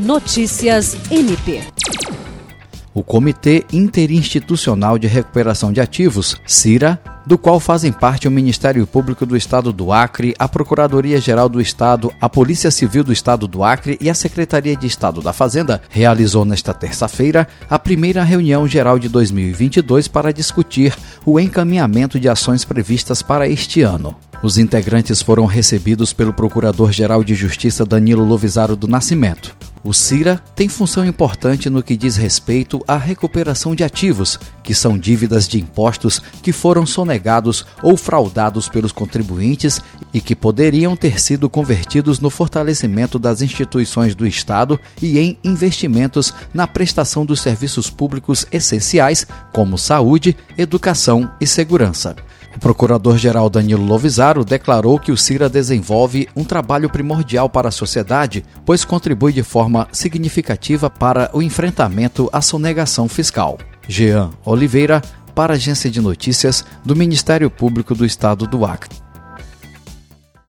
Notícias MP. O Comitê Interinstitucional de Recuperação de Ativos, CIRA, do qual fazem parte o Ministério Público do Estado do Acre, a Procuradoria-Geral do Estado, a Polícia Civil do Estado do Acre e a Secretaria de Estado da Fazenda, realizou nesta terça-feira a primeira reunião geral de 2022 para discutir o encaminhamento de ações previstas para este ano. Os integrantes foram recebidos pelo Procurador-Geral de Justiça Danilo Lovisaro do Nascimento. O CIRA tem função importante no que diz respeito à recuperação de ativos, que são dívidas de impostos que foram sonegados ou fraudados pelos contribuintes e que poderiam ter sido convertidos no fortalecimento das instituições do Estado e em investimentos na prestação dos serviços públicos essenciais, como saúde, educação e segurança. O procurador-geral Danilo Lovisaro declarou que o CIRA desenvolve um trabalho primordial para a sociedade, pois contribui de forma significativa para o enfrentamento à sonegação fiscal. Jean Oliveira, para a Agência de Notícias do Ministério Público do Estado do Acre.